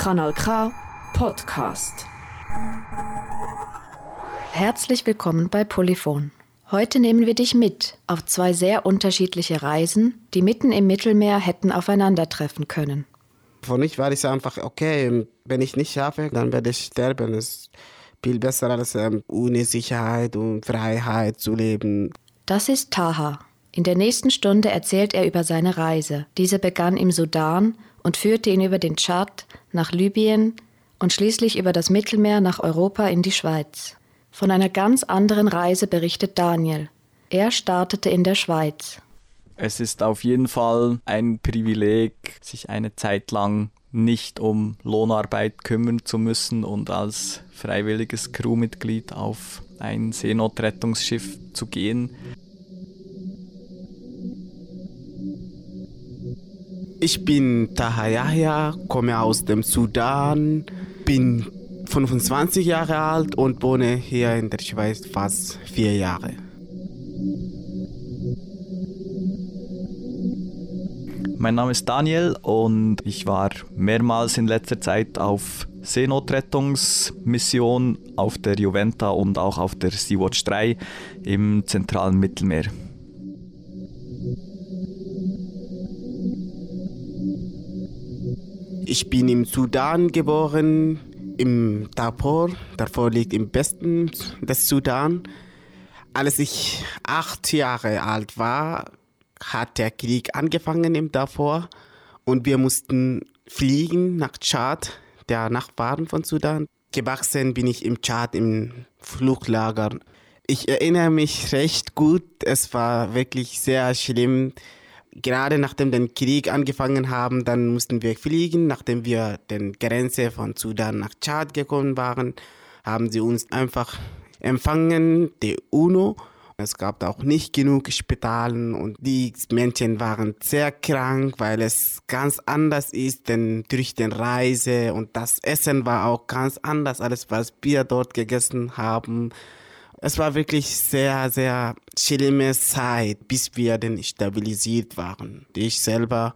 Kanal K Podcast. Herzlich willkommen bei Polyphon. Heute nehmen wir dich mit auf zwei sehr unterschiedliche Reisen, die mitten im Mittelmeer hätten aufeinandertreffen können. Für mich war es einfach, okay, wenn ich nicht schaffe, dann werde ich sterben. Es ist viel besser als ähm, ohne Sicherheit und Freiheit zu leben. Das ist Taha. In der nächsten Stunde erzählt er über seine Reise. Diese begann im Sudan und führte ihn über den Tschad nach Libyen und schließlich über das Mittelmeer nach Europa in die Schweiz. Von einer ganz anderen Reise berichtet Daniel. Er startete in der Schweiz. Es ist auf jeden Fall ein Privileg, sich eine Zeit lang nicht um Lohnarbeit kümmern zu müssen und als freiwilliges Crewmitglied auf ein Seenotrettungsschiff zu gehen. Ich bin Taha Yahya, komme aus dem Sudan, bin 25 Jahre alt und wohne hier in der Schweiz fast vier Jahre. Mein Name ist Daniel und ich war mehrmals in letzter Zeit auf Seenotrettungsmission auf der Juventa und auch auf der Sea-Watch 3 im zentralen Mittelmeer. Ich bin im Sudan geboren, im Darfur. Darfur liegt im Westen des Sudan. Als ich acht Jahre alt war, hat der Krieg angefangen im Darfur und wir mussten fliegen nach Tschad, der Nachbarn von Sudan. Gewachsen bin ich im Tschad im Fluglager. Ich erinnere mich recht gut, es war wirklich sehr schlimm gerade nachdem der Krieg angefangen haben, dann mussten wir fliegen. Nachdem wir den Grenze von Sudan nach Tschad gekommen waren, haben sie uns einfach empfangen, die UNO. Es gab auch nicht genug Spitalen und die Menschen waren sehr krank, weil es ganz anders ist denn durch den Reise und das Essen war auch ganz anders, alles was wir dort gegessen haben. Es war wirklich sehr, sehr schlimme Zeit, bis wir dann stabilisiert waren. Ich selber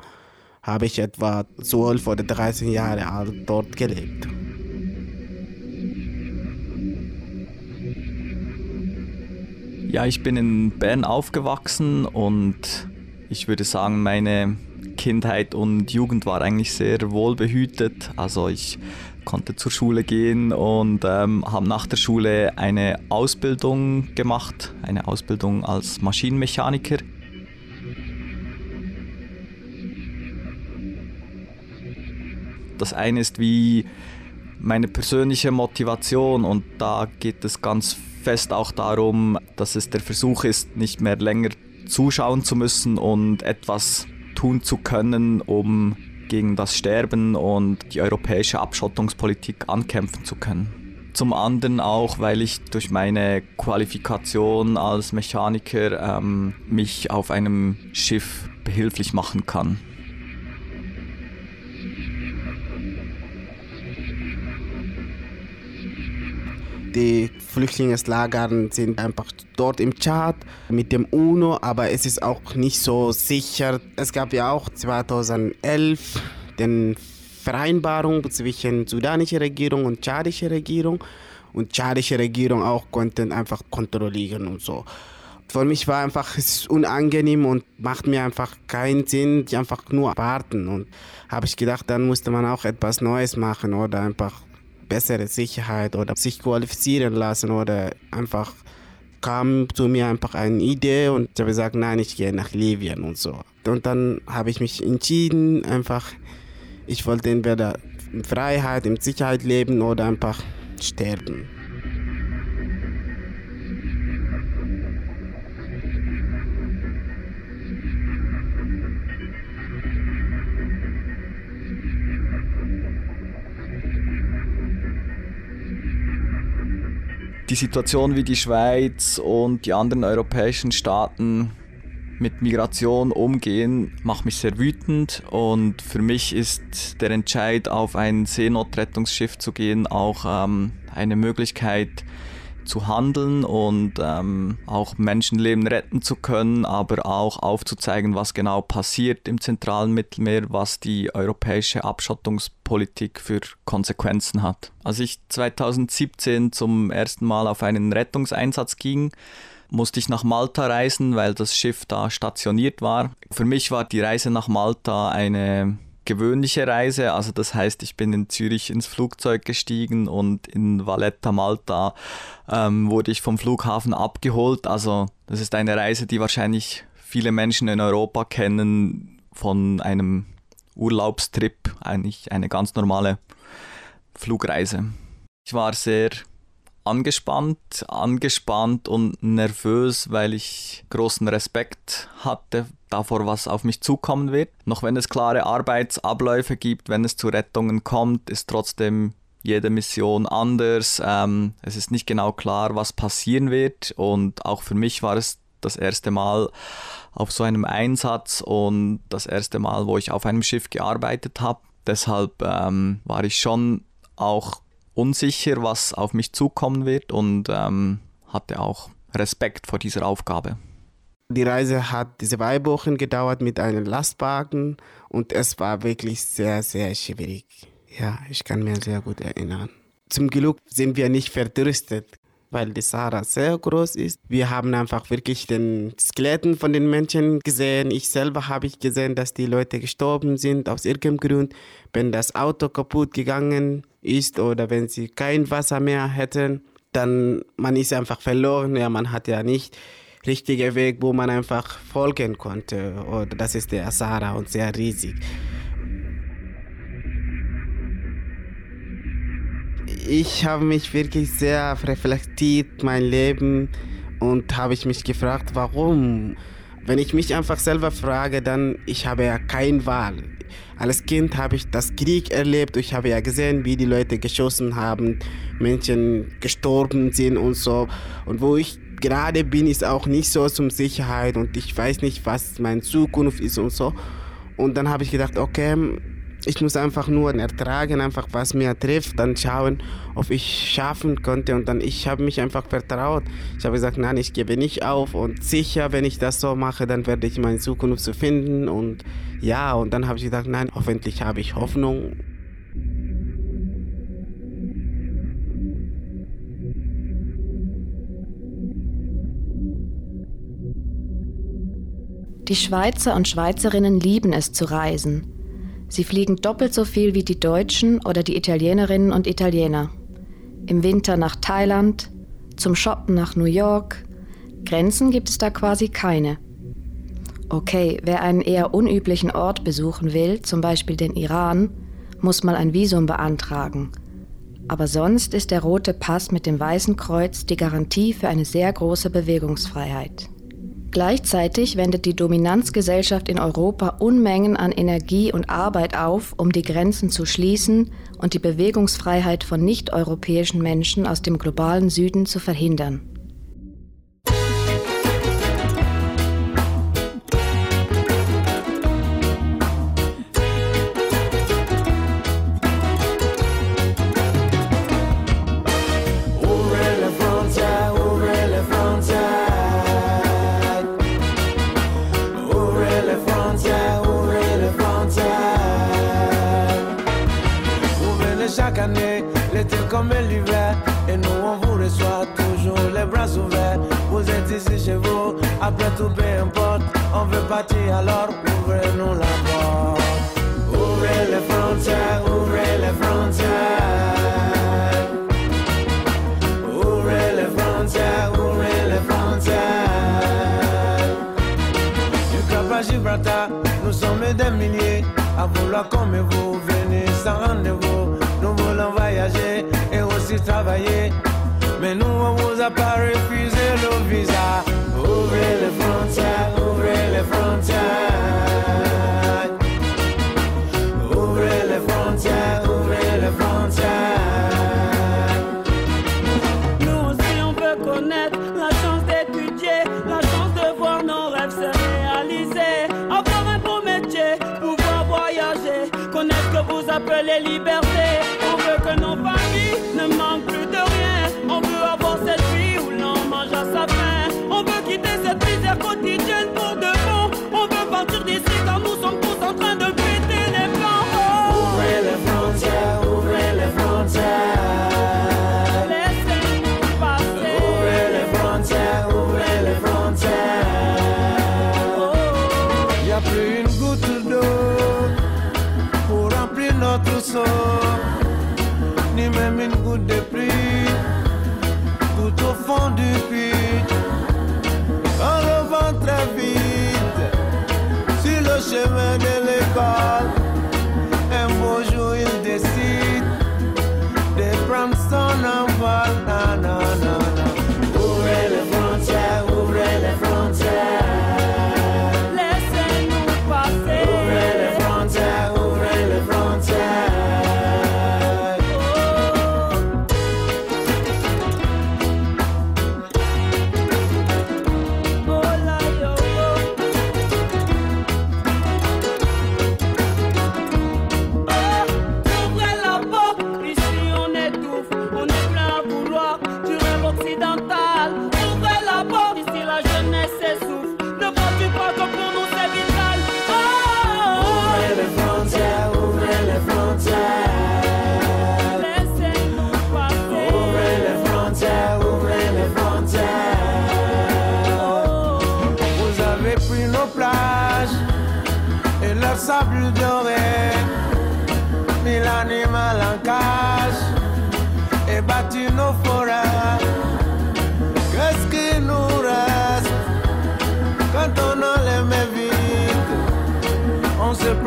habe ich etwa 12 oder 13 Jahre alt dort gelebt. Ja, ich bin in Bern aufgewachsen und ich würde sagen, meine Kindheit und Jugend war eigentlich sehr wohlbehütet. Also ich konnte zur Schule gehen und ähm, habe nach der Schule eine Ausbildung gemacht, eine Ausbildung als Maschinenmechaniker. Das eine ist wie meine persönliche Motivation und da geht es ganz fest auch darum, dass es der Versuch ist, nicht mehr länger zuschauen zu müssen und etwas tun zu können, um gegen das Sterben und die europäische Abschottungspolitik ankämpfen zu können. Zum anderen auch, weil ich durch meine Qualifikation als Mechaniker ähm, mich auf einem Schiff behilflich machen kann. Die Flüchtlingslager sind einfach dort im Tschad mit dem UNO, aber es ist auch nicht so sicher. Es gab ja auch 2011 den Vereinbarung zwischen sudanischer Regierung und tschadischer Regierung und tschadische Regierung auch konnten einfach kontrollieren und so. Für mich war einfach es unangenehm und macht mir einfach keinen Sinn, einfach nur warten und habe ich gedacht, dann musste man auch etwas Neues machen oder einfach bessere Sicherheit oder sich qualifizieren lassen oder einfach kam zu mir einfach eine Idee und ich habe gesagt, nein, ich gehe nach Libyen und so. Und dann habe ich mich entschieden, einfach, ich wollte entweder in Freiheit, in Sicherheit leben oder einfach sterben. Die Situation, wie die Schweiz und die anderen europäischen Staaten mit Migration umgehen, macht mich sehr wütend. Und für mich ist der Entscheid, auf ein Seenotrettungsschiff zu gehen, auch ähm, eine Möglichkeit, zu handeln und ähm, auch Menschenleben retten zu können, aber auch aufzuzeigen, was genau passiert im zentralen Mittelmeer, was die europäische Abschottungspolitik für Konsequenzen hat. Als ich 2017 zum ersten Mal auf einen Rettungseinsatz ging, musste ich nach Malta reisen, weil das Schiff da stationiert war. Für mich war die Reise nach Malta eine gewöhnliche Reise. Also das heißt, ich bin in Zürich ins Flugzeug gestiegen und in Valletta Malta ähm, wurde ich vom Flughafen abgeholt. Also das ist eine Reise, die wahrscheinlich viele Menschen in Europa kennen von einem Urlaubstrip, eigentlich eine ganz normale Flugreise. Ich war sehr angespannt, angespannt und nervös, weil ich großen Respekt hatte davor, was auf mich zukommen wird. Noch wenn es klare Arbeitsabläufe gibt, wenn es zu Rettungen kommt, ist trotzdem jede Mission anders. Ähm, es ist nicht genau klar, was passieren wird und auch für mich war es das erste Mal auf so einem Einsatz und das erste Mal, wo ich auf einem Schiff gearbeitet habe. Deshalb ähm, war ich schon auch unsicher, was auf mich zukommen wird und ähm, hatte auch Respekt vor dieser Aufgabe. Die Reise hat zwei Wochen gedauert mit einem Lastwagen und es war wirklich sehr, sehr schwierig. Ja, ich kann mir sehr gut erinnern. Zum Glück sind wir nicht verdürstet, weil die Sahara sehr groß ist. Wir haben einfach wirklich den Skeletten von den Menschen gesehen. Ich selber habe ich gesehen, dass die Leute gestorben sind aus irgendeinem Grund, wenn das Auto kaputt gegangen ist oder wenn sie kein Wasser mehr hätten, dann man ist einfach verloren. Ja, man hat ja nicht richtige Weg, wo man einfach folgen konnte. Oder das ist der Sahara und sehr riesig. Ich habe mich wirklich sehr reflektiert, mein Leben, und habe ich mich gefragt, warum? Wenn ich mich einfach selber frage, dann ich habe ja keine Wahl. Als Kind habe ich das Krieg erlebt. Ich habe ja gesehen, wie die Leute geschossen haben, Menschen gestorben sind und so. Und wo ich gerade bin, ist auch nicht so zum Sicherheit und ich weiß nicht, was meine Zukunft ist und so. Und dann habe ich gedacht, okay, ich muss einfach nur ertragen, einfach was mir trifft, dann schauen, ob ich schaffen konnte. Und dann, ich habe mich einfach vertraut. Ich habe gesagt, nein, ich gebe nicht auf. Und sicher, wenn ich das so mache, dann werde ich meine Zukunft so finden. Und ja, und dann habe ich gedacht, nein, hoffentlich habe ich Hoffnung. Die Schweizer und Schweizerinnen lieben es zu reisen. Sie fliegen doppelt so viel wie die Deutschen oder die Italienerinnen und Italiener. Im Winter nach Thailand, zum Shoppen nach New York. Grenzen gibt es da quasi keine. Okay, wer einen eher unüblichen Ort besuchen will, zum Beispiel den Iran, muss mal ein Visum beantragen. Aber sonst ist der rote Pass mit dem weißen Kreuz die Garantie für eine sehr große Bewegungsfreiheit. Gleichzeitig wendet die Dominanzgesellschaft in Europa Unmengen an Energie und Arbeit auf, um die Grenzen zu schließen und die Bewegungsfreiheit von nicht-europäischen Menschen aus dem globalen Süden zu verhindern.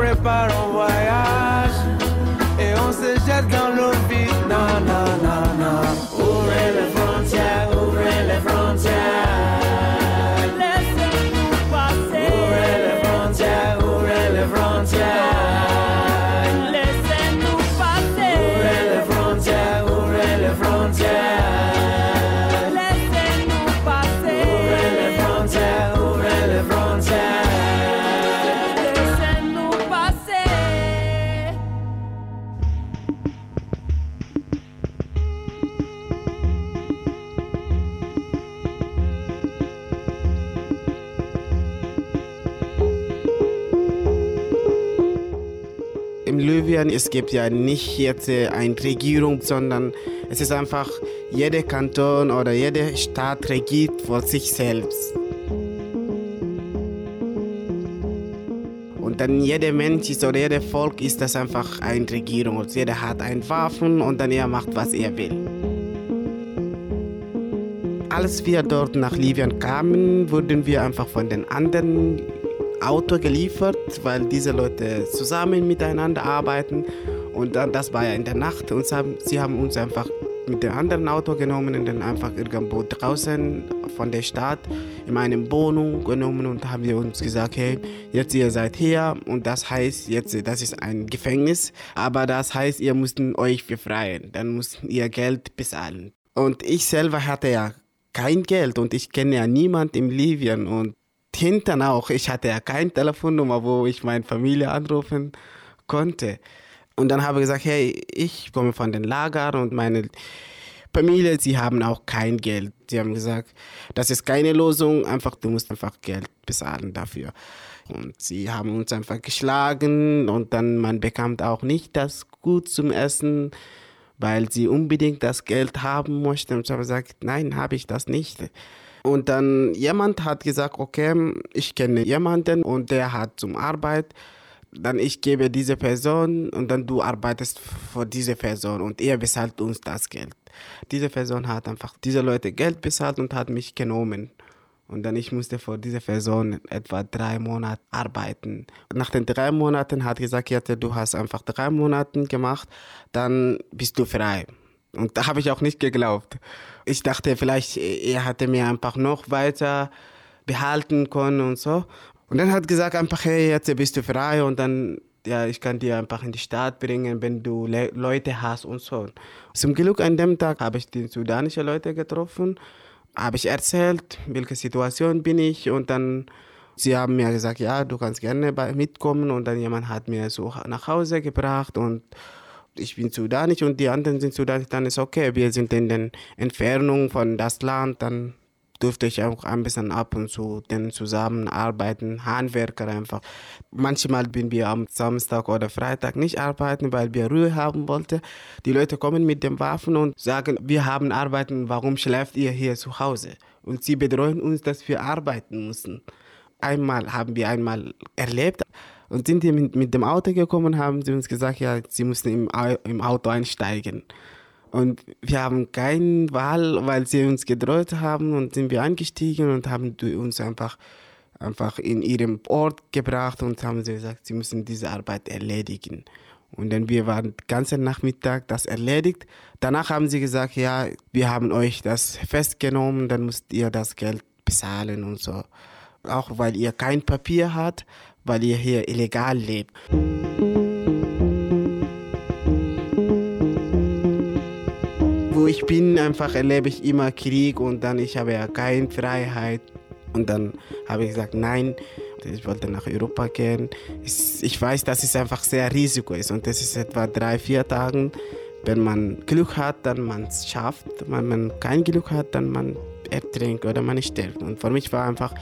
reparo Libyen, es gibt ja nicht jetzt äh, eine Regierung, sondern es ist einfach, jeder Kanton oder jede Stadt regiert für sich selbst. Und dann jeder Mensch ist oder jeder Volk ist das einfach eine Regierung. Und jeder hat ein Waffen und dann er macht, was er will. Als wir dort nach Libyen kamen, wurden wir einfach von den anderen Auto geliefert, weil diese Leute zusammen miteinander arbeiten. Und dann, das war ja in der Nacht und sie haben, uns einfach mit dem anderen Auto genommen und dann einfach irgendwo draußen von der Stadt in eine Wohnung genommen und haben wir uns gesagt, hey, jetzt ihr seid hier und das heißt jetzt, das ist ein Gefängnis, aber das heißt, ihr müsst euch befreien, dann müsst ihr Geld bezahlen. Und ich selber hatte ja kein Geld und ich kenne ja niemand in Libyen und hinten auch, ich hatte ja keine Telefonnummer, wo ich meine Familie anrufen konnte. Und dann habe ich gesagt, hey, ich komme von den Lagern und meine Familie, sie haben auch kein Geld. Sie haben gesagt, das ist keine Lösung, einfach, du musst einfach Geld bezahlen dafür. Und sie haben uns einfach geschlagen und dann man bekommt auch nicht das gut zum Essen, weil sie unbedingt das Geld haben möchten. Und ich habe gesagt, nein, habe ich das nicht. Und dann jemand hat gesagt, okay, ich kenne jemanden und der hat zum Arbeit. Dann ich gebe diese Person und dann du arbeitest für diese Person und er bezahlt uns das Geld. Diese Person hat einfach diese Leute Geld bezahlt und hat mich genommen. Und dann ich musste für diese Person etwa drei Monate arbeiten. Nach den drei Monaten hat gesagt, ja, du hast einfach drei Monate gemacht, dann bist du frei. Und da habe ich auch nicht geglaubt. Ich dachte, vielleicht er hatte mir einfach noch weiter behalten können und so. Und dann hat er gesagt einfach, hey, jetzt bist du frei und dann ja, ich kann dir einfach in die Stadt bringen, wenn du Le Leute hast und so. Zum Glück an dem Tag habe ich die sudanischen Leute getroffen, habe ich erzählt, welche Situation bin ich und dann sie haben mir gesagt, ja, du kannst gerne mitkommen und dann jemand hat mir so nach Hause gebracht und ich bin Sudanisch und die anderen sind Sudanisch, dann ist okay, wir sind in der Entfernung von das Land, dann durfte ich auch ein bisschen ab und zu denn zusammenarbeiten, Handwerker einfach. Manchmal bin wir am Samstag oder Freitag nicht arbeiten, weil wir Ruhe haben wollten. Die Leute kommen mit den Waffen und sagen, wir haben arbeiten, warum schläft ihr hier zu Hause? Und sie bedrohen uns, dass wir arbeiten müssen. Einmal haben wir einmal erlebt und sind hier mit, mit dem Auto gekommen, haben sie uns gesagt, ja, sie müssen im, im Auto einsteigen. Und wir haben keine Wahl, weil sie uns gedroht haben und sind wir eingestiegen und haben uns einfach, einfach in ihrem Ort gebracht und haben sie gesagt, sie müssen diese Arbeit erledigen. Und dann wir waren den ganzen Nachmittag das erledigt. Danach haben sie gesagt, ja, wir haben euch das festgenommen, dann müsst ihr das Geld bezahlen und so. Auch weil ihr kein Papier habt, weil ihr hier illegal lebt. Wo ich bin, einfach erlebe ich immer Krieg und dann ich habe ja keine Freiheit. Und dann habe ich gesagt, nein, ich wollte nach Europa gehen. Ich weiß, dass es einfach sehr Risiko ist und das ist etwa drei, vier Tage. Wenn man Glück hat, dann man es schafft. Wenn man kein Glück hat, dann man ertrinkt oder man stirbt. Und für mich war einfach,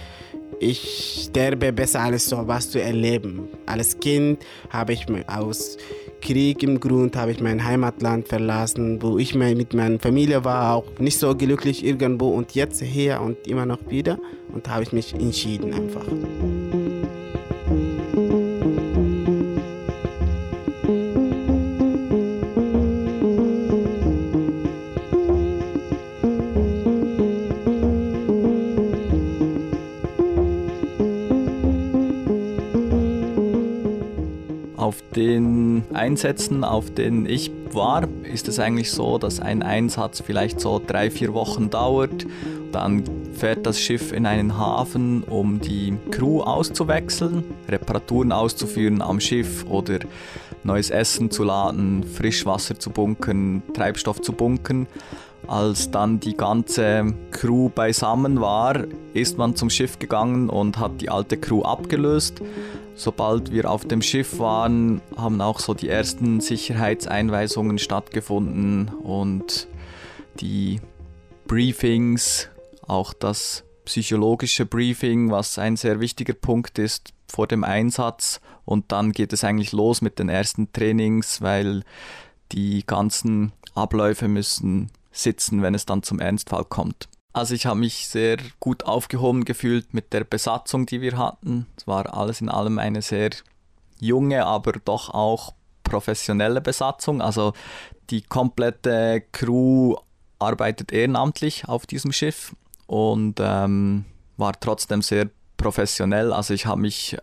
ich sterbe besser als so was zu erleben. Als Kind habe ich aus Krieg im Grund habe ich mein Heimatland verlassen, wo ich mit meiner Familie war, auch nicht so glücklich irgendwo und jetzt hier und immer noch wieder und habe ich mich entschieden einfach. Einsätzen, auf denen ich war, ist es eigentlich so, dass ein Einsatz vielleicht so drei, vier Wochen dauert. Dann fährt das Schiff in einen Hafen, um die Crew auszuwechseln, Reparaturen auszuführen am Schiff oder neues Essen zu laden, Frischwasser zu bunkern, Treibstoff zu bunkern. Als dann die ganze Crew beisammen war, ist man zum Schiff gegangen und hat die alte Crew abgelöst Sobald wir auf dem Schiff waren, haben auch so die ersten Sicherheitseinweisungen stattgefunden und die Briefings, auch das psychologische Briefing, was ein sehr wichtiger Punkt ist vor dem Einsatz. Und dann geht es eigentlich los mit den ersten Trainings, weil die ganzen Abläufe müssen sitzen, wenn es dann zum Ernstfall kommt. Also ich habe mich sehr gut aufgehoben gefühlt mit der Besatzung, die wir hatten. Es war alles in allem eine sehr junge, aber doch auch professionelle Besatzung. Also die komplette Crew arbeitet ehrenamtlich auf diesem Schiff und ähm, war trotzdem sehr professionell. Also ich habe mich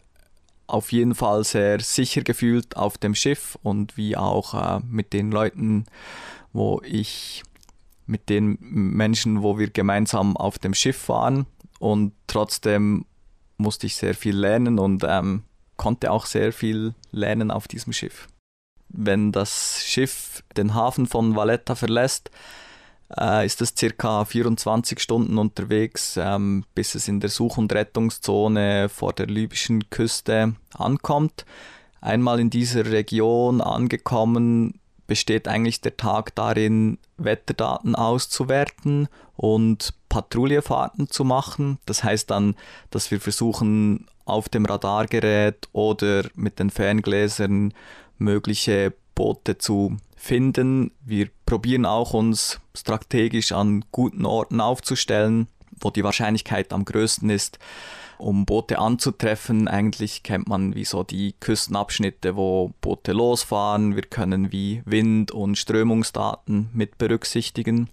auf jeden Fall sehr sicher gefühlt auf dem Schiff und wie auch äh, mit den Leuten, wo ich mit den Menschen, wo wir gemeinsam auf dem Schiff waren. Und trotzdem musste ich sehr viel lernen und ähm, konnte auch sehr viel lernen auf diesem Schiff. Wenn das Schiff den Hafen von Valletta verlässt, äh, ist es circa 24 Stunden unterwegs, ähm, bis es in der Such- und Rettungszone vor der libyschen Küste ankommt. Einmal in dieser Region angekommen, besteht eigentlich der Tag darin, Wetterdaten auszuwerten und Patrouillefahrten zu machen. Das heißt dann, dass wir versuchen, auf dem Radargerät oder mit den Ferngläsern mögliche Boote zu finden. Wir probieren auch uns strategisch an guten Orten aufzustellen, wo die Wahrscheinlichkeit am größten ist, um Boote anzutreffen. Eigentlich kennt man wie so die Küstenabschnitte, wo Boote losfahren. Wir können wie Wind- und Strömungsdaten mit berücksichtigen.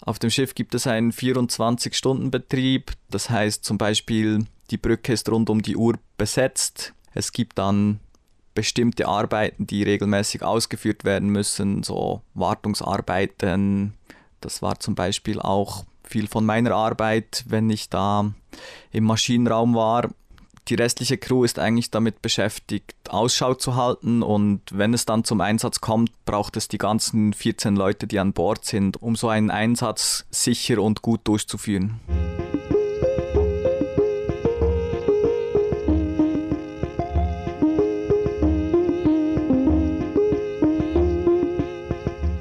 Auf dem Schiff gibt es einen 24-Stunden-Betrieb. Das heißt zum Beispiel, die Brücke ist rund um die Uhr besetzt. Es gibt dann bestimmte Arbeiten, die regelmäßig ausgeführt werden müssen, so Wartungsarbeiten. Das war zum Beispiel auch viel von meiner Arbeit, wenn ich da im Maschinenraum war. Die restliche Crew ist eigentlich damit beschäftigt, Ausschau zu halten und wenn es dann zum Einsatz kommt, braucht es die ganzen 14 Leute, die an Bord sind, um so einen Einsatz sicher und gut durchzuführen.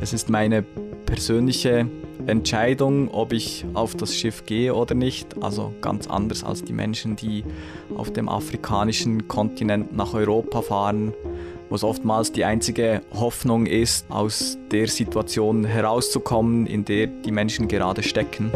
Es ist meine persönliche Entscheidung, ob ich auf das Schiff gehe oder nicht. Also ganz anders als die Menschen, die auf dem afrikanischen Kontinent nach Europa fahren, wo es oftmals die einzige Hoffnung ist, aus der Situation herauszukommen, in der die Menschen gerade stecken.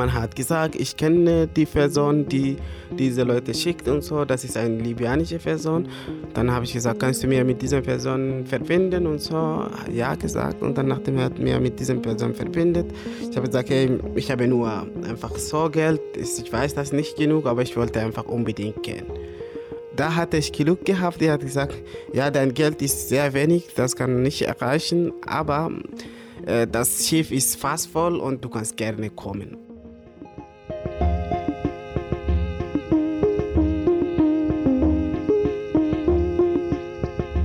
Jemand hat gesagt, ich kenne die Person, die diese Leute schickt und so, das ist eine libyanische Person. Dann habe ich gesagt, kannst du mir mit dieser Person verbinden und so, ja gesagt und dann nachdem er mir mit dieser Person verbindet, ich habe gesagt, hey, ich habe nur einfach so Geld, ich weiß das nicht genug, aber ich wollte einfach unbedingt gehen. Da hatte ich Glück gehabt, die hat gesagt, ja, dein Geld ist sehr wenig, das kann nicht erreichen, aber äh, das Schiff ist fast voll und du kannst gerne kommen.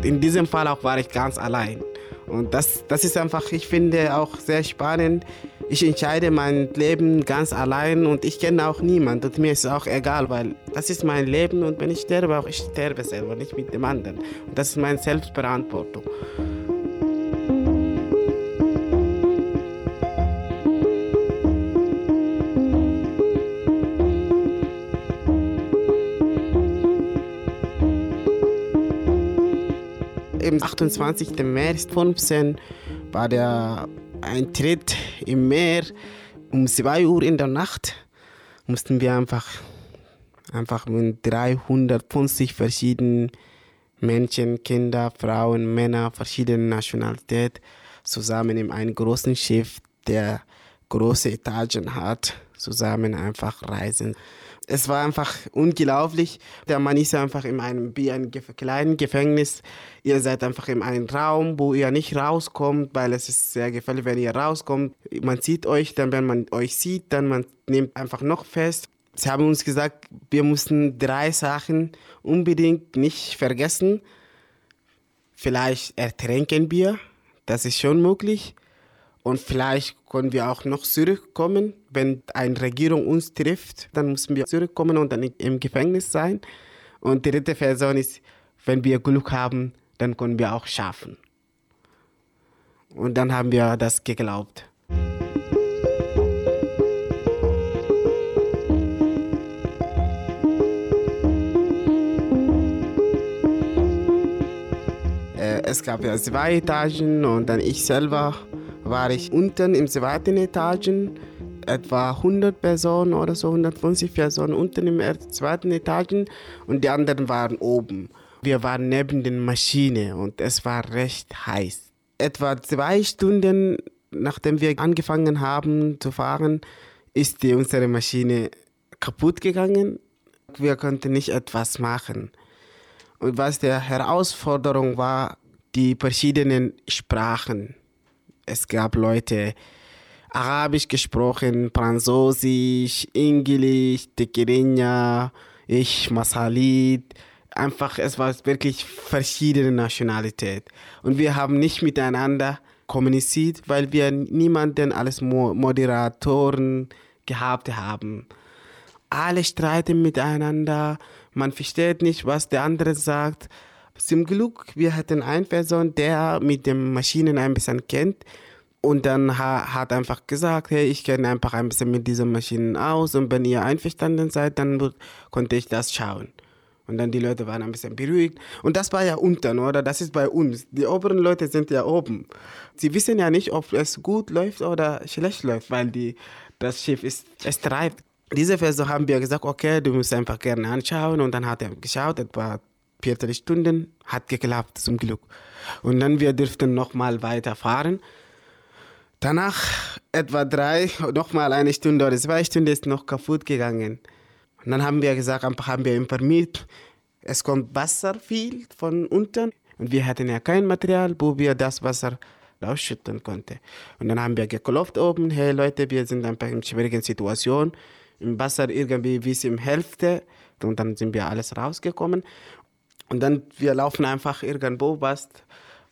In diesem Fall auch war ich ganz allein. Und das, das ist einfach, ich finde auch sehr spannend. Ich entscheide mein Leben ganz allein und ich kenne auch niemanden. Und mir ist es auch egal, weil das ist mein Leben und wenn ich sterbe, auch ich sterbe selber, nicht mit dem anderen. Und das ist meine Selbstverantwortung. Am 28. März 15 war der Eintritt im Meer um 2 Uhr in der Nacht. Mussten wir einfach, einfach mit 350 verschiedenen Menschen, Kinder, Frauen, Männer, verschiedene Nationalitäten zusammen in einem großen Schiff, der große Etagen hat, zusammen einfach reisen es war einfach unglaublich. Der Mann ist einfach in einem wie ein kleinen Gefängnis. Ihr seid einfach in einem Raum, wo ihr nicht rauskommt, weil es ist sehr gefährlich, wenn ihr rauskommt. Man sieht euch, dann wenn man euch sieht, dann man nimmt einfach noch fest. Sie haben uns gesagt, wir mussten drei Sachen unbedingt nicht vergessen. Vielleicht ertränken wir, das ist schon möglich. Und vielleicht können wir auch noch zurückkommen. Wenn eine Regierung uns trifft, dann müssen wir zurückkommen und dann im Gefängnis sein. Und die dritte Version ist, wenn wir Glück haben, dann können wir auch schaffen. Und dann haben wir das geglaubt. Äh, es gab ja zwei Etagen und dann ich selber war ich unten im zweiten Etagen, etwa 100 Personen oder so, 150 Personen unten im zweiten Etagen und die anderen waren oben. Wir waren neben den Maschinen und es war recht heiß. Etwa zwei Stunden nachdem wir angefangen haben zu fahren, ist die, unsere Maschine kaputt gegangen. Wir konnten nicht etwas machen. Und was die Herausforderung war, die verschiedenen Sprachen es gab Leute, Arabisch gesprochen, Französisch, Englisch, Tigrinya, ich, Masalit. Einfach, es war wirklich verschiedene Nationalität. Und wir haben nicht miteinander kommuniziert, weil wir niemanden als Moderatoren gehabt haben. Alle streiten miteinander, man versteht nicht, was der andere sagt. Zum Glück, wir hatten eine Person, der mit den Maschinen ein bisschen kennt. Und dann ha, hat einfach gesagt, hey, ich kenne einfach ein bisschen mit diesen Maschinen aus und wenn ihr einverstanden seid, dann konnte ich das schauen. Und dann die Leute waren ein bisschen beruhigt. Und das war ja unten, oder? Das ist bei uns. Die oberen Leute sind ja oben. Sie wissen ja nicht, ob es gut läuft oder schlecht läuft, weil die, das Schiff ist, es treibt. Diese Versuch haben wir gesagt, okay, du musst einfach gerne anschauen. Und dann hat er geschaut, etwa Viertelstunden, hat geklappt, zum Glück. Und dann wir dürften nochmal weiterfahren. Danach etwa drei, nochmal eine Stunde oder zwei Stunden ist noch kaputt gegangen. Und dann haben wir gesagt, haben wir informiert, es kommt Wasser viel von unten und wir hatten ja kein Material, wo wir das Wasser rausschütten konnten. Und dann haben wir geklopft oben, hey Leute, wir sind einfach in schwierigen Situation, im Wasser irgendwie bis im Hälfte und dann sind wir alles rausgekommen und dann, wir laufen einfach irgendwo was,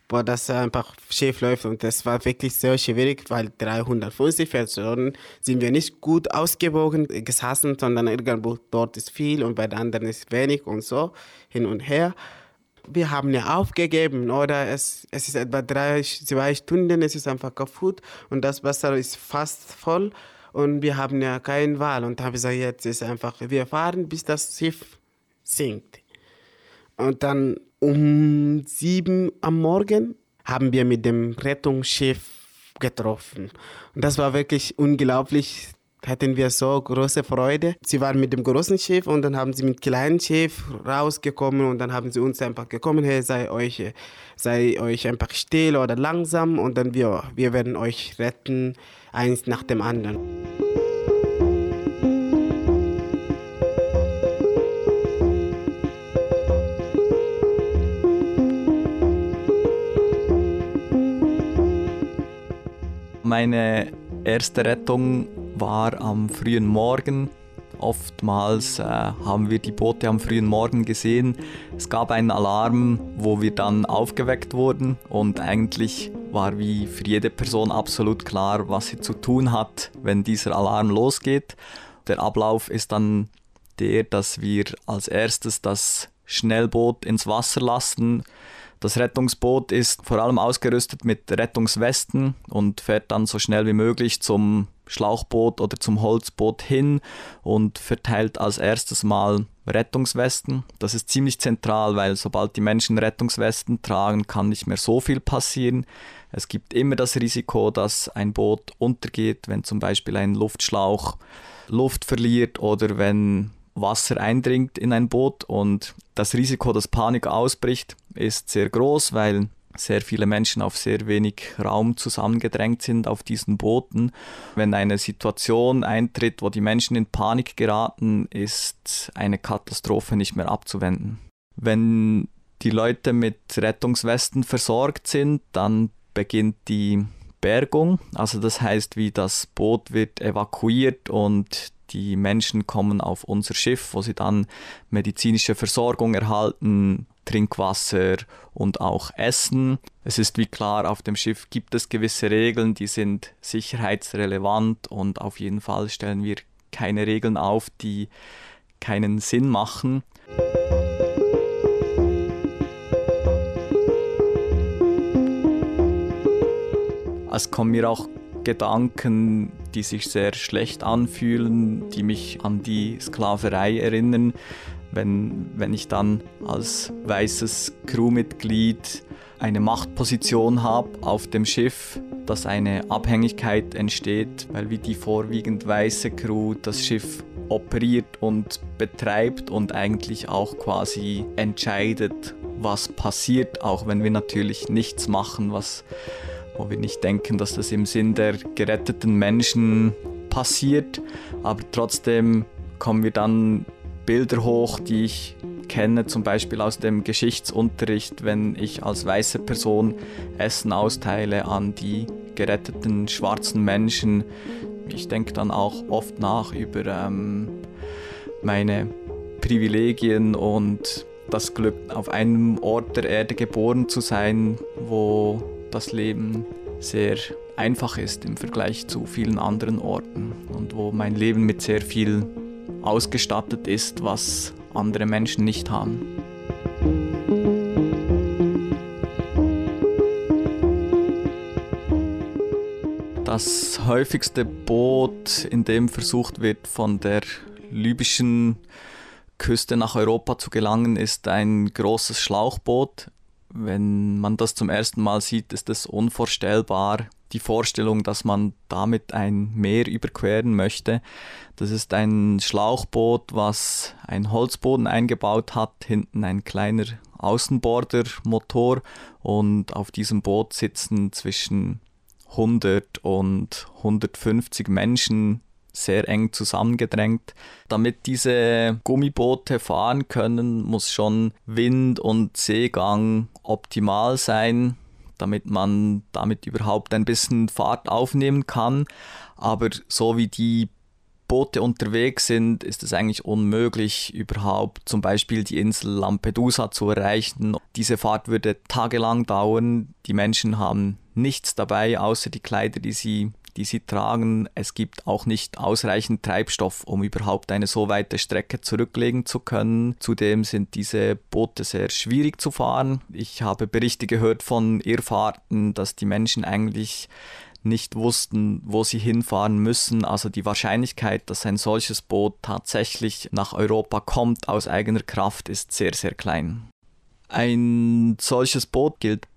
wo das einfach schief läuft. Und das war wirklich sehr schwierig, weil 350 Personen sind wir nicht gut ausgewogen gesessen, sondern irgendwo dort ist viel und bei den anderen ist wenig und so hin und her. Wir haben ja aufgegeben, oder? Es, es ist etwa drei, zwei Stunden, es ist einfach kaputt und das Wasser ist fast voll und wir haben ja keine Wahl. Und da habe ich gesagt, jetzt ist einfach, wir fahren, bis das Schiff sinkt. Und dann um sieben am Morgen haben wir mit dem Rettungsschiff getroffen. Und das war wirklich unglaublich. hatten wir so große Freude. Sie waren mit dem großen Schiff und dann haben sie mit kleinen Schiff rausgekommen und dann haben sie uns einfach gekommen, hey, sei euch, sei euch einfach still oder langsam und dann wir, wir werden euch retten, eins nach dem anderen. Meine erste Rettung war am frühen Morgen. Oftmals äh, haben wir die Boote am frühen Morgen gesehen. Es gab einen Alarm, wo wir dann aufgeweckt wurden und eigentlich war wie für jede Person absolut klar, was sie zu tun hat, wenn dieser Alarm losgeht. Der Ablauf ist dann der, dass wir als erstes das Schnellboot ins Wasser lassen. Das Rettungsboot ist vor allem ausgerüstet mit Rettungswesten und fährt dann so schnell wie möglich zum Schlauchboot oder zum Holzboot hin und verteilt als erstes mal Rettungswesten. Das ist ziemlich zentral, weil sobald die Menschen Rettungswesten tragen, kann nicht mehr so viel passieren. Es gibt immer das Risiko, dass ein Boot untergeht, wenn zum Beispiel ein Luftschlauch Luft verliert oder wenn Wasser eindringt in ein Boot und das Risiko, dass Panik ausbricht, ist sehr groß, weil sehr viele Menschen auf sehr wenig Raum zusammengedrängt sind auf diesen Booten. Wenn eine Situation eintritt, wo die Menschen in Panik geraten, ist eine Katastrophe nicht mehr abzuwenden. Wenn die Leute mit Rettungswesten versorgt sind, dann beginnt die Bergung. Also das heißt, wie das Boot wird evakuiert und die Menschen kommen auf unser Schiff, wo sie dann medizinische Versorgung erhalten, Trinkwasser und auch Essen. Es ist wie klar, auf dem Schiff gibt es gewisse Regeln, die sind sicherheitsrelevant und auf jeden Fall stellen wir keine Regeln auf, die keinen Sinn machen. Es kommen mir auch Gedanken, die sich sehr schlecht anfühlen, die mich an die Sklaverei erinnern. Wenn, wenn ich dann als weißes Crewmitglied eine Machtposition habe auf dem Schiff, dass eine Abhängigkeit entsteht, weil wie die vorwiegend weiße Crew das Schiff operiert und betreibt und eigentlich auch quasi entscheidet, was passiert, auch wenn wir natürlich nichts machen, was wo wir nicht denken, dass das im Sinn der geretteten Menschen passiert, aber trotzdem kommen wir dann Bilder hoch, die ich kenne, zum Beispiel aus dem Geschichtsunterricht, wenn ich als weiße Person Essen austeile an die geretteten schwarzen Menschen. Ich denke dann auch oft nach über ähm, meine Privilegien und das Glück, auf einem Ort der Erde geboren zu sein, wo das Leben sehr einfach ist im Vergleich zu vielen anderen Orten und wo mein Leben mit sehr viel ausgestattet ist, was andere Menschen nicht haben. Das häufigste Boot, in dem versucht wird, von der libyschen Küste nach Europa zu gelangen, ist ein großes Schlauchboot. Wenn man das zum ersten Mal sieht, ist es unvorstellbar. Die Vorstellung, dass man damit ein Meer überqueren möchte. Das ist ein Schlauchboot, was einen Holzboden eingebaut hat, hinten ein kleiner Außenbordermotor und auf diesem Boot sitzen zwischen 100 und 150 Menschen sehr eng zusammengedrängt. Damit diese Gummiboote fahren können, muss schon Wind und Seegang optimal sein, damit man damit überhaupt ein bisschen Fahrt aufnehmen kann. Aber so wie die Boote unterwegs sind, ist es eigentlich unmöglich, überhaupt zum Beispiel die Insel Lampedusa zu erreichen. Diese Fahrt würde tagelang dauern. Die Menschen haben nichts dabei, außer die Kleider, die sie die sie tragen. Es gibt auch nicht ausreichend Treibstoff, um überhaupt eine so weite Strecke zurücklegen zu können. Zudem sind diese Boote sehr schwierig zu fahren. Ich habe Berichte gehört von Irrfahrten, dass die Menschen eigentlich nicht wussten, wo sie hinfahren müssen. Also die Wahrscheinlichkeit, dass ein solches Boot tatsächlich nach Europa kommt aus eigener Kraft, ist sehr, sehr klein. Ein solches Boot gilt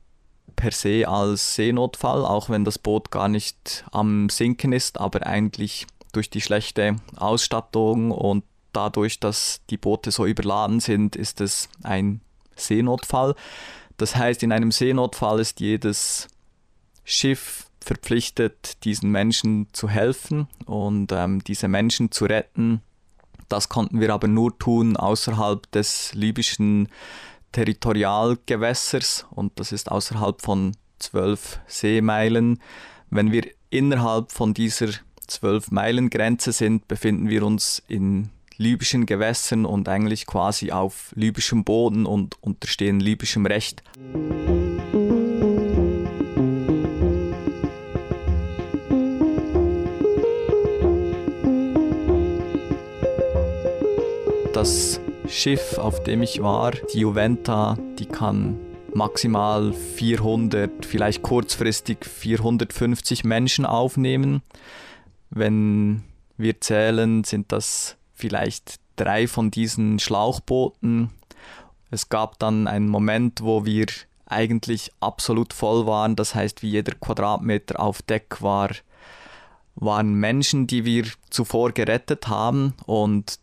per se als Seenotfall, auch wenn das Boot gar nicht am Sinken ist, aber eigentlich durch die schlechte Ausstattung und dadurch, dass die Boote so überladen sind, ist es ein Seenotfall. Das heißt, in einem Seenotfall ist jedes Schiff verpflichtet, diesen Menschen zu helfen und ähm, diese Menschen zu retten. Das konnten wir aber nur tun außerhalb des libyschen Territorialgewässers und das ist außerhalb von zwölf Seemeilen. Wenn wir innerhalb von dieser zwölf Meilen Grenze sind, befinden wir uns in libyschen Gewässern und eigentlich quasi auf libyschem Boden und unterstehen libyschem Recht. Das Schiff, auf dem ich war, die Juventa, die kann maximal 400, vielleicht kurzfristig 450 Menschen aufnehmen. Wenn wir zählen, sind das vielleicht drei von diesen Schlauchbooten. Es gab dann einen Moment, wo wir eigentlich absolut voll waren. Das heißt, wie jeder Quadratmeter auf Deck war, waren Menschen, die wir zuvor gerettet haben und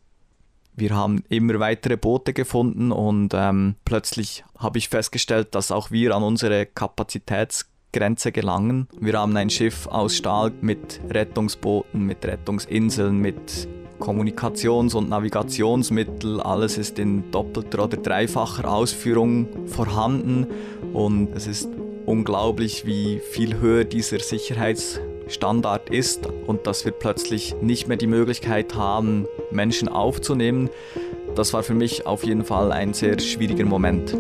wir haben immer weitere Boote gefunden und ähm, plötzlich habe ich festgestellt, dass auch wir an unsere Kapazitätsgrenze gelangen. Wir haben ein Schiff aus Stahl mit Rettungsbooten, mit Rettungsinseln, mit Kommunikations- und Navigationsmittel, alles ist in doppelter oder dreifacher Ausführung vorhanden und es ist unglaublich, wie viel höher dieser Sicherheitsstandard ist und dass wir plötzlich nicht mehr die Möglichkeit haben, Menschen aufzunehmen. Das war für mich auf jeden Fall ein sehr schwieriger Moment.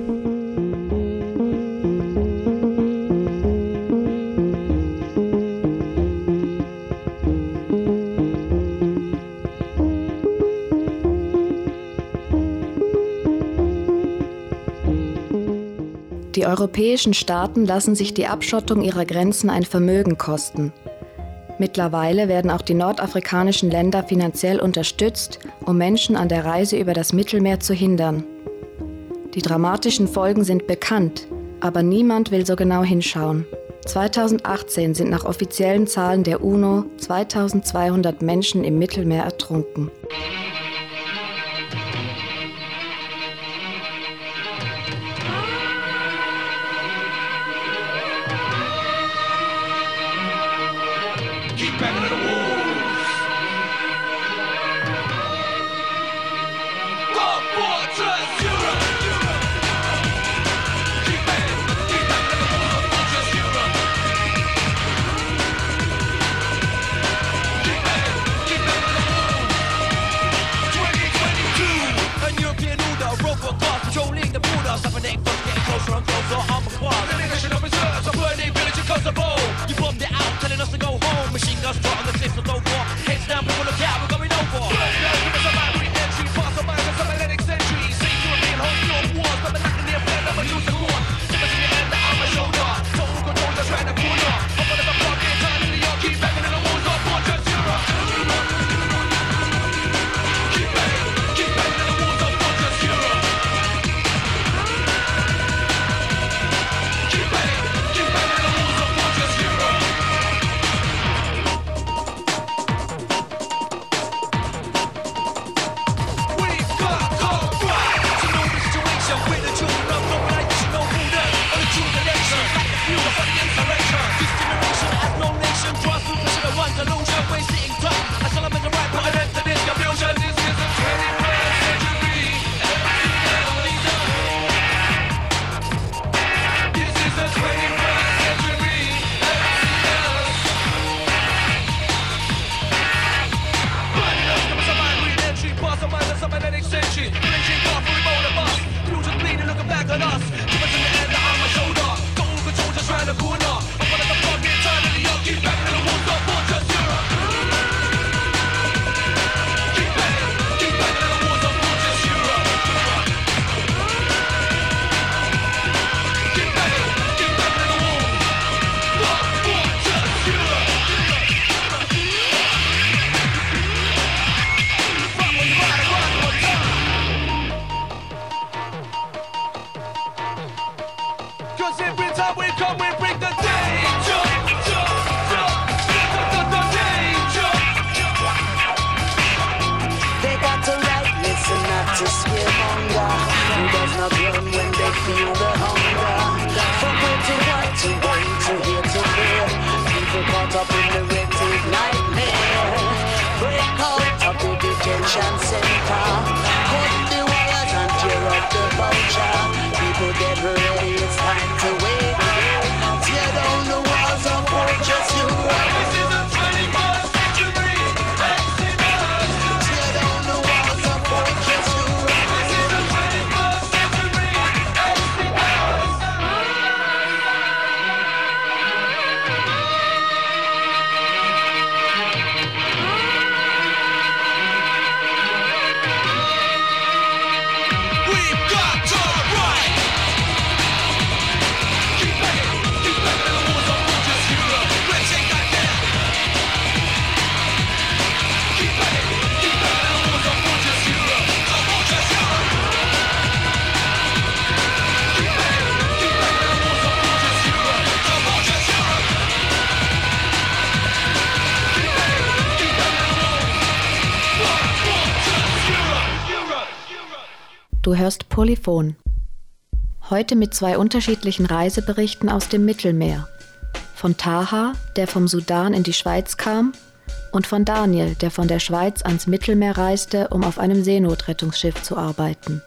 Die europäischen Staaten lassen sich die Abschottung ihrer Grenzen ein Vermögen kosten. Mittlerweile werden auch die nordafrikanischen Länder finanziell unterstützt, um Menschen an der Reise über das Mittelmeer zu hindern. Die dramatischen Folgen sind bekannt, aber niemand will so genau hinschauen. 2018 sind nach offiziellen Zahlen der UNO 2200 Menschen im Mittelmeer ertrunken. Du hörst Polyphon. Heute mit zwei unterschiedlichen Reiseberichten aus dem Mittelmeer. Von Taha, der vom Sudan in die Schweiz kam, und von Daniel, der von der Schweiz ans Mittelmeer reiste, um auf einem Seenotrettungsschiff zu arbeiten.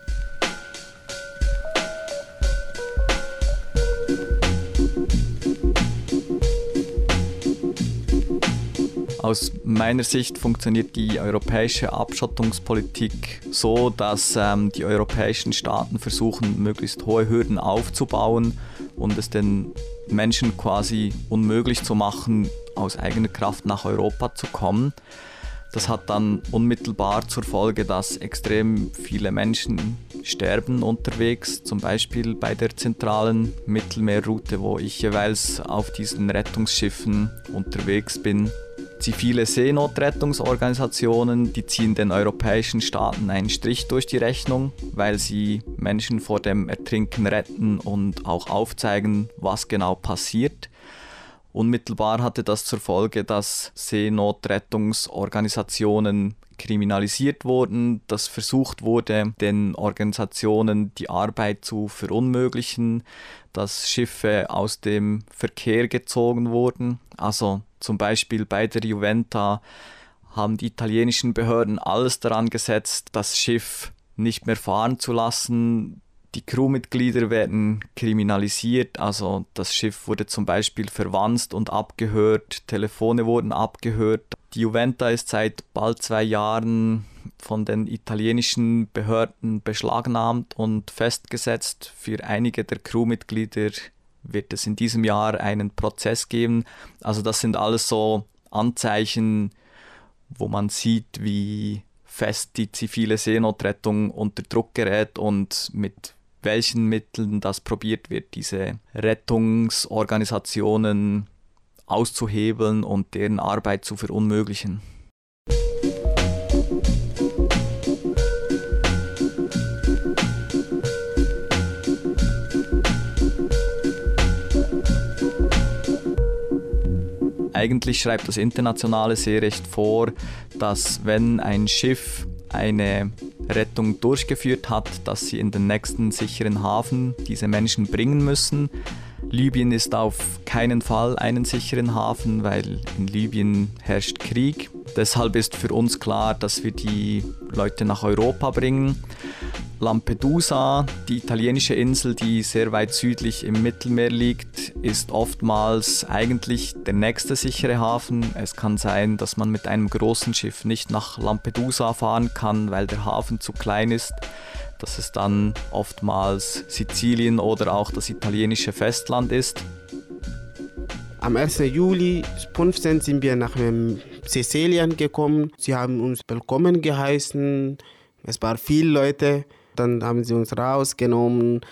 Aus meiner Sicht funktioniert die europäische Abschottungspolitik so, dass ähm, die europäischen Staaten versuchen, möglichst hohe Hürden aufzubauen und es den Menschen quasi unmöglich zu machen, aus eigener Kraft nach Europa zu kommen. Das hat dann unmittelbar zur Folge, dass extrem viele Menschen sterben unterwegs, zum Beispiel bei der zentralen Mittelmeerroute, wo ich jeweils auf diesen Rettungsschiffen unterwegs bin. Zivile Seenotrettungsorganisationen, die ziehen den europäischen Staaten einen Strich durch die Rechnung, weil sie Menschen vor dem Ertrinken retten und auch aufzeigen, was genau passiert. Unmittelbar hatte das zur Folge, dass Seenotrettungsorganisationen kriminalisiert wurden, dass versucht wurde, den Organisationen die Arbeit zu verunmöglichen, dass Schiffe aus dem Verkehr gezogen wurden. Also zum Beispiel bei der Juventa haben die italienischen Behörden alles daran gesetzt, das Schiff nicht mehr fahren zu lassen. Die Crewmitglieder werden kriminalisiert, also das Schiff wurde zum Beispiel verwanzt und abgehört, Telefone wurden abgehört. Die Juventa ist seit bald zwei Jahren von den italienischen Behörden beschlagnahmt und festgesetzt. Für einige der Crewmitglieder wird es in diesem Jahr einen Prozess geben. Also das sind alles so Anzeichen, wo man sieht, wie fest die zivile Seenotrettung unter Druck gerät und mit welchen Mitteln das probiert wird, diese Rettungsorganisationen auszuhebeln und deren Arbeit zu verunmöglichen. Eigentlich schreibt das internationale Seerecht vor, dass wenn ein Schiff eine Rettung durchgeführt hat, dass sie in den nächsten sicheren Hafen diese Menschen bringen müssen. Libyen ist auf keinen Fall einen sicheren Hafen, weil in Libyen herrscht Krieg. Deshalb ist für uns klar, dass wir die Leute nach Europa bringen. Lampedusa, die italienische Insel, die sehr weit südlich im Mittelmeer liegt, ist oftmals eigentlich der nächste sichere Hafen. Es kann sein, dass man mit einem großen Schiff nicht nach Lampedusa fahren kann, weil der Hafen zu klein ist. Dass es dann oftmals Sizilien oder auch das italienische Festland ist. Am 1. Juli 15 sind wir nach Sizilien gekommen. Sie haben uns willkommen geheißen. Es waren viele Leute. Dann haben sie uns rausgenommen.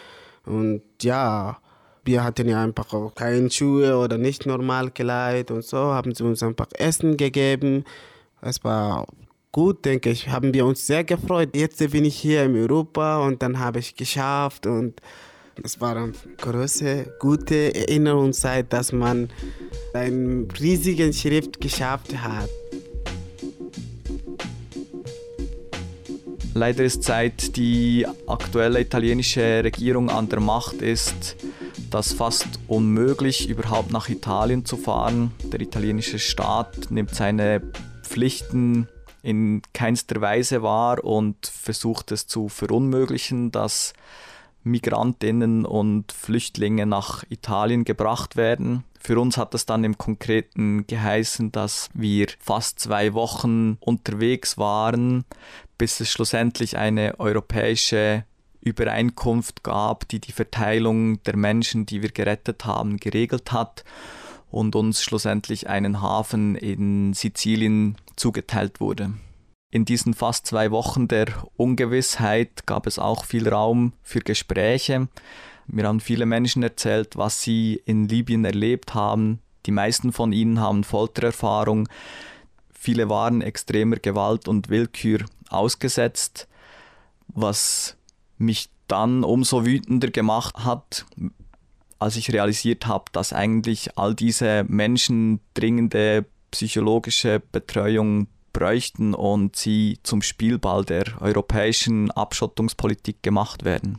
Und ja, wir hatten ja einfach keine Schuhe oder nicht normal gekleidet und so. Haben sie uns einfach Essen gegeben. Es war gut, denke ich. Haben wir uns sehr gefreut. Jetzt bin ich hier in Europa und dann habe ich geschafft und es war eine große, gute Erinnerungszeit, dass man einen riesigen Schrift geschafft hat. Leider ist seit die aktuelle italienische Regierung an der Macht ist, das fast unmöglich, überhaupt nach Italien zu fahren. Der italienische Staat nimmt seine Pflichten in keinster Weise wahr und versucht es zu verunmöglichen, dass Migrantinnen und Flüchtlinge nach Italien gebracht werden. Für uns hat das dann im Konkreten geheißen, dass wir fast zwei Wochen unterwegs waren, bis es schlussendlich eine europäische Übereinkunft gab, die die Verteilung der Menschen, die wir gerettet haben, geregelt hat und uns schlussendlich einen Hafen in Sizilien zugeteilt wurde. In diesen fast zwei Wochen der Ungewissheit gab es auch viel Raum für Gespräche. Mir haben viele Menschen erzählt, was sie in Libyen erlebt haben. Die meisten von ihnen haben Foltererfahrung. Viele waren extremer Gewalt und Willkür ausgesetzt, was mich dann umso wütender gemacht hat, als ich realisiert habe, dass eigentlich all diese Menschen dringende psychologische Betreuung bräuchten und sie zum Spielball der europäischen Abschottungspolitik gemacht werden.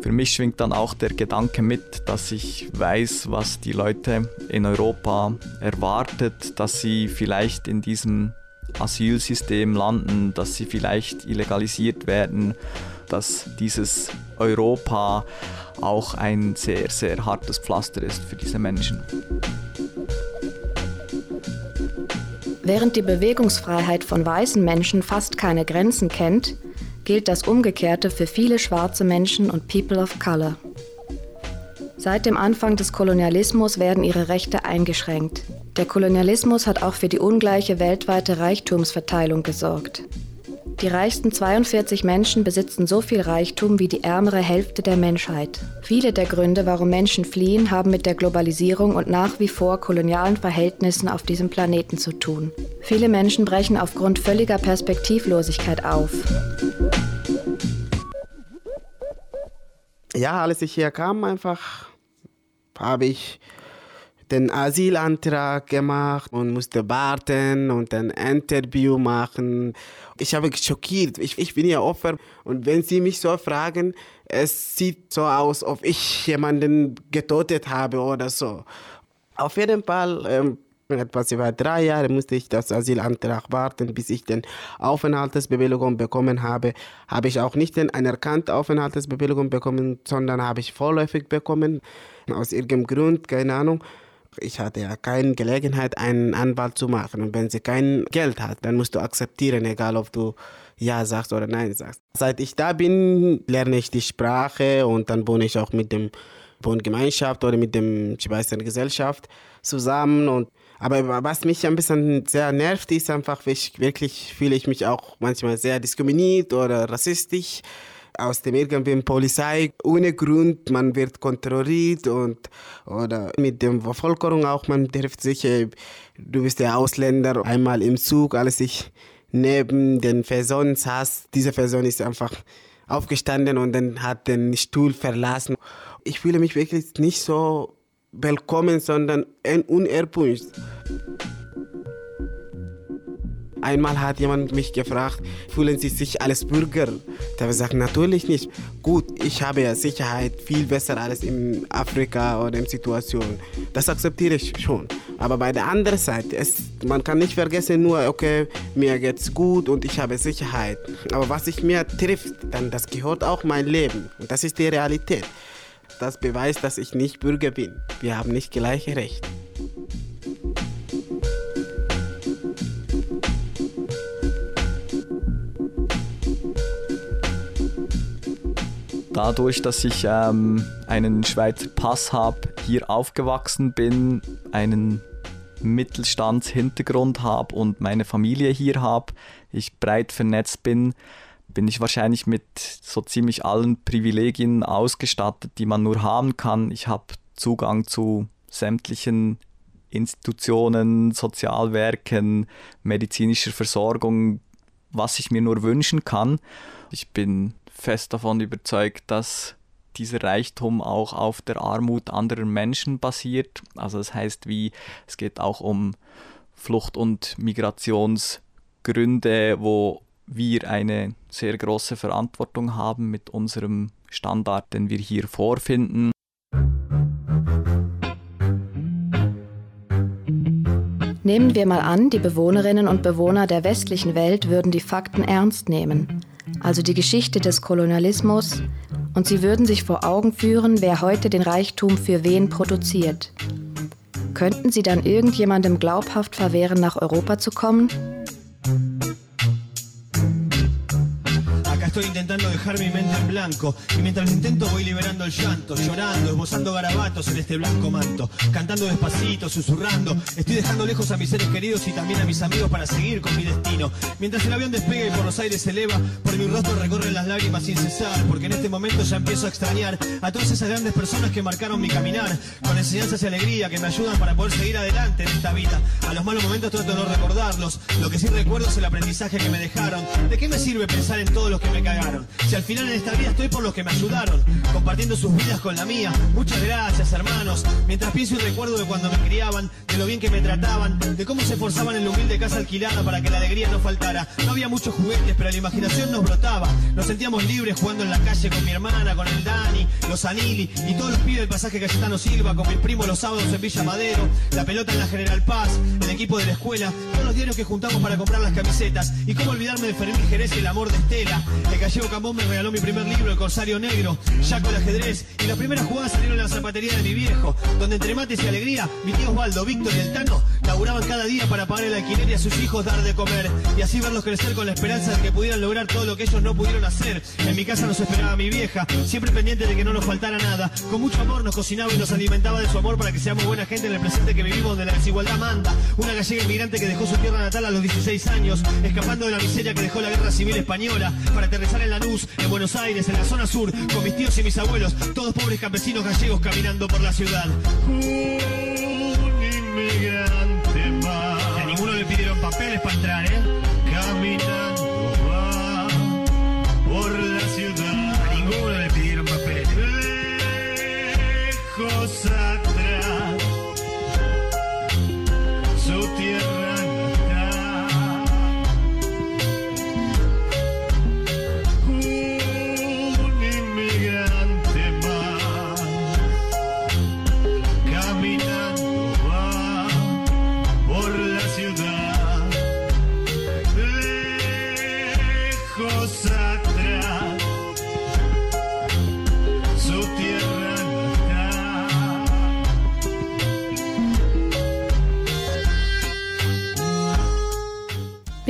Für mich schwingt dann auch der Gedanke mit, dass ich weiß, was die Leute in Europa erwartet, dass sie vielleicht in diesem Asylsystem landen, dass sie vielleicht illegalisiert werden, dass dieses Europa auch ein sehr, sehr hartes Pflaster ist für diese Menschen. Während die Bewegungsfreiheit von weißen Menschen fast keine Grenzen kennt, gilt das Umgekehrte für viele schwarze Menschen und People of Color. Seit dem Anfang des Kolonialismus werden ihre Rechte eingeschränkt. Der Kolonialismus hat auch für die ungleiche weltweite Reichtumsverteilung gesorgt. Die reichsten 42 Menschen besitzen so viel Reichtum wie die ärmere Hälfte der Menschheit. Viele der Gründe, warum Menschen fliehen, haben mit der Globalisierung und nach wie vor kolonialen Verhältnissen auf diesem Planeten zu tun. Viele Menschen brechen aufgrund völliger Perspektivlosigkeit auf. Ja, als ich hier kam, einfach habe ich den Asylantrag gemacht und musste warten und ein Interview machen. Ich habe schockiert. Ich, ich bin ja Opfer. Und wenn Sie mich so fragen, es sieht so aus, ob ich jemanden getötet habe oder so. Auf jeden Fall, ähm, etwas über drei Jahre musste ich das Asylantrag warten, bis ich den Aufenthaltsbewilligung bekommen habe. Habe ich auch nicht den anerkannte Aufenthaltsbewilligung bekommen, sondern habe ich vorläufig bekommen. Aus irgendeinem Grund, keine Ahnung ich hatte ja keine Gelegenheit, einen Anwalt zu machen. Und wenn sie kein Geld hat, dann musst du akzeptieren, egal ob du Ja sagst oder Nein sagst. Seit ich da bin, lerne ich die Sprache und dann wohne ich auch mit dem Wohngemeinschaft oder mit dem Schweizer Gesellschaft zusammen. Und, aber was mich ein bisschen sehr nervt, ist einfach, wirklich fühle ich mich auch manchmal sehr diskriminiert oder rassistisch aus dem irgendwie Polizei ohne Grund, man wird kontrolliert und oder mit der Bevölkerung auch, man trifft sich, äh, du bist der Ausländer, einmal im Zug, als ich neben den Personen saß, diese Person ist einfach aufgestanden und dann hat den Stuhl verlassen. Ich fühle mich wirklich nicht so willkommen, sondern unerwünscht. Einmal hat jemand mich gefragt, fühlen Sie sich als Bürger? Da habe ich gesagt, natürlich nicht. Gut, ich habe ja Sicherheit viel besser als in Afrika oder in Situationen. Das akzeptiere ich schon. Aber bei der anderen Seite, es, man kann nicht vergessen, nur, okay, mir geht's gut und ich habe Sicherheit. Aber was sich mir trifft, dann das gehört auch mein Leben. Und das ist die Realität. Das beweist, dass ich nicht Bürger bin. Wir haben nicht gleiche Rechte. Dadurch, dass ich ähm, einen Schweizer Pass habe, hier aufgewachsen bin, einen Mittelstandshintergrund habe und meine Familie hier habe, ich breit vernetzt bin, bin ich wahrscheinlich mit so ziemlich allen Privilegien ausgestattet, die man nur haben kann. Ich habe Zugang zu sämtlichen Institutionen, Sozialwerken, medizinischer Versorgung, was ich mir nur wünschen kann. Ich bin fest davon überzeugt, dass dieser Reichtum auch auf der Armut anderer Menschen basiert. Also das heißt, wie es geht auch um Flucht- und Migrationsgründe, wo wir eine sehr große Verantwortung haben mit unserem Standard, den wir hier vorfinden. Nehmen wir mal an, die Bewohnerinnen und Bewohner der westlichen Welt würden die Fakten ernst nehmen, also die Geschichte des Kolonialismus, und sie würden sich vor Augen führen, wer heute den Reichtum für wen produziert. Könnten sie dann irgendjemandem glaubhaft verwehren, nach Europa zu kommen? Estoy intentando dejar mi mente en blanco y mientras lo intento voy liberando el llanto, llorando, esbozando garabatos en este blanco manto, cantando despacito, susurrando. Estoy dejando lejos a mis seres queridos y también a mis amigos para seguir con mi destino. Mientras el avión despega y por los aires se eleva, por mi rostro recorren las lágrimas sin cesar, porque en este momento ya empiezo a extrañar a todas esas grandes personas que marcaron mi caminar, con enseñanzas y alegría que me ayudan para poder seguir adelante en esta vida. A los malos momentos trato de no recordarlos, lo que sí recuerdo es el aprendizaje que me dejaron. ¿De qué me sirve pensar en todos los que me Si al final en esta vida estoy por los que me ayudaron, compartiendo sus vidas con la mía. Muchas gracias, hermanos. Mientras pienso y recuerdo de cuando me criaban, de lo bien que me trataban, de cómo se esforzaban en la humilde casa alquilada para que la alegría no faltara. No había muchos juguetes, pero la imaginación nos brotaba. Nos sentíamos libres jugando en la calle con mi hermana, con el Dani, los Anili y todos los pibes del pasaje Cayetano Silva, con mis primos los sábados en Villa Madero, la pelota en la General Paz, el equipo de la escuela, todos los diarios que juntamos para comprar las camisetas. Y cómo olvidarme de Fermín Jerez y el amor de Estela. El gallego Cambón me regaló mi primer libro, El Corsario Negro, Jaco el ajedrez. Y las primeras jugadas salieron en la zapatería de mi viejo, donde entre mates y alegría, mi tío Osvaldo, Víctor y el Tano laburaban cada día para pagar el alquiler y a sus hijos dar de comer. Y así verlos crecer con la esperanza de que pudieran lograr todo lo que ellos no pudieron hacer. En mi casa nos esperaba mi vieja, siempre pendiente de que no nos faltara nada. Con mucho amor nos cocinaba y nos alimentaba de su amor para que seamos buena gente en el presente que vivimos donde la desigualdad manda. Una gallega inmigrante que dejó su tierra natal a los 16 años, escapando de la miseria que dejó la guerra civil española, para aterrizar en Lanús, en Buenos Aires, en la zona sur, con mis tíos y mis abuelos, todos pobres campesinos gallegos caminando por la ciudad. Un inmigrante va. A ninguno le pidieron papeles para entrar, ¿eh? Caminando va por la ciudad. A ninguno le pidieron papeles. Lejos atrás,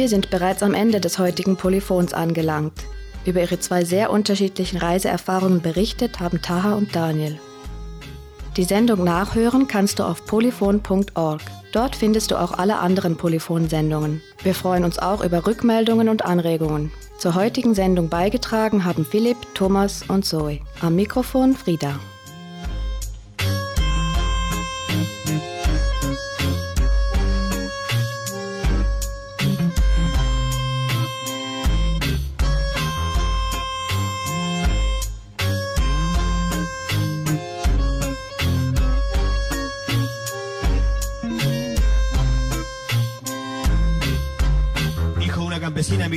Wir sind bereits am Ende des heutigen Polyphons angelangt. Über ihre zwei sehr unterschiedlichen Reiseerfahrungen berichtet haben Taha und Daniel. Die Sendung nachhören kannst du auf polyphon.org. Dort findest du auch alle anderen Polyphon-Sendungen. Wir freuen uns auch über Rückmeldungen und Anregungen. Zur heutigen Sendung beigetragen haben Philipp, Thomas und Zoe. Am Mikrofon Frieda.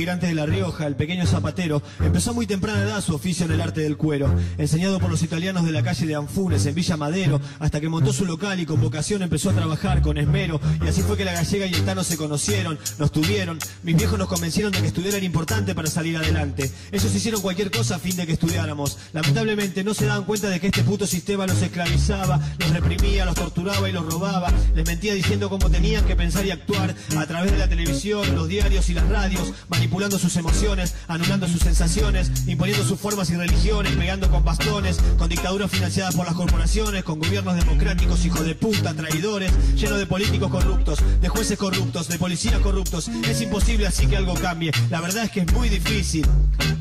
Campesina emigrante de La Rioja, el pequeño zapatero, empezó a muy temprana edad su oficio en el arte del cuero, enseñado por los italianos de la calle de Anfunes, en Villa Madero, hasta que montó su local y con vocación empezó a trabajar con esmero, y así fue que la gallega y el tano se conocieron, nos tuvieron, mis viejos nos convencieron de que estudiar era importante para salir adelante. Ellos hicieron cualquier cosa a fin de que estudiáramos. Lamentablemente no se daban cuenta de que este puto sistema los esclavizaba, los reprimía, los torturaba y los robaba, les mentía diciendo cómo tenían que pensar y actuar a través de la televisión, los diarios y las radios, sus emociones, anulando sus sensaciones, imponiendo sus formas y religiones, pegando con bastones, con dictaduras financiadas por las corporaciones, con gobiernos democráticos, hijos de puta, traidores, llenos de políticos corruptos, de jueces corruptos, de policías corruptos. Es imposible así que algo cambie. La verdad es que es muy difícil.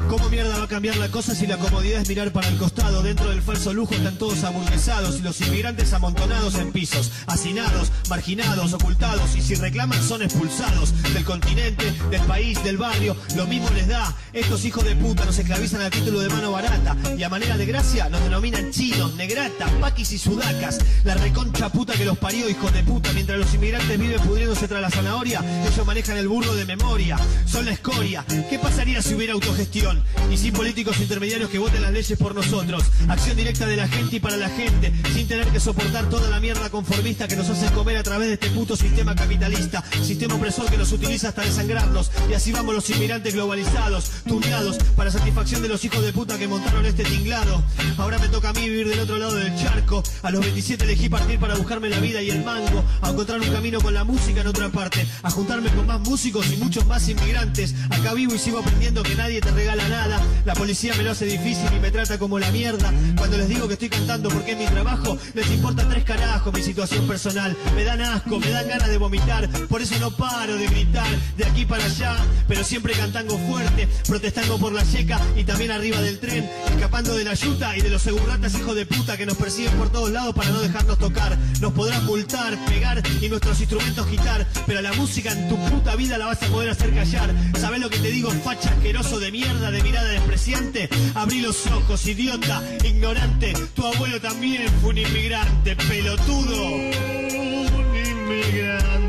¿Cómo mierda va a cambiar la cosa si la comodidad es mirar para el costado? Dentro del falso lujo están todos aburguesados y los inmigrantes amontonados en pisos, hacinados, marginados, ocultados y si reclaman son expulsados del continente, del país, del barrio. Lo mismo les da. Estos hijos de puta nos esclavizan a título de mano barata y a manera de gracia nos denominan chinos, negratas, paquis y sudacas. La reconcha puta que los parió, hijos de puta. Mientras los inmigrantes viven pudriéndose tras la zanahoria, ellos manejan el burro de memoria. Son la escoria. ¿Qué pasaría si hubiera autogestión? y sin políticos intermediarios que voten las leyes por nosotros. Acción directa de la gente y para la gente, sin tener que soportar toda la mierda conformista que nos hacen comer a través de este puto sistema capitalista, sistema opresor que nos utiliza hasta desangrarnos. Y así vamos los inmigrantes globalizados, tuneados para satisfacción de los hijos de puta que montaron este tinglado. Ahora me toca a mí vivir del otro lado del charco. A los 27 elegí partir para buscarme la vida y el mango, a encontrar un camino con la música en otra parte, a juntarme con más músicos y muchos más inmigrantes. Acá vivo y sigo aprendiendo que nadie te regala nada. La policía me lo hace difícil y me trata como la mierda. Cuando les digo que estoy cantando porque es mi trabajo, les importa tres carajos mi situación personal. Me dan asco, me dan ganas de vomitar, por eso no paro de gritar de aquí para allá, pero siempre cantando fuerte, protestando por la checa y también arriba del tren, escapando de la yuta y de los segurratas hijos de puta que nos persiguen por todos lados para no dejarnos tocar. Nos podrán multar, pegar y nuestros instrumentos quitar, pero la música en tu puta vida la vas a poder hacer callar. ¿Sabes lo que te digo, facha asqueroso de mierda, de mirada despreciante? Abrí los ojos, idiota, ignorante. Tu abuelo también fue un inmigrante, pelotudo. Un inmigrante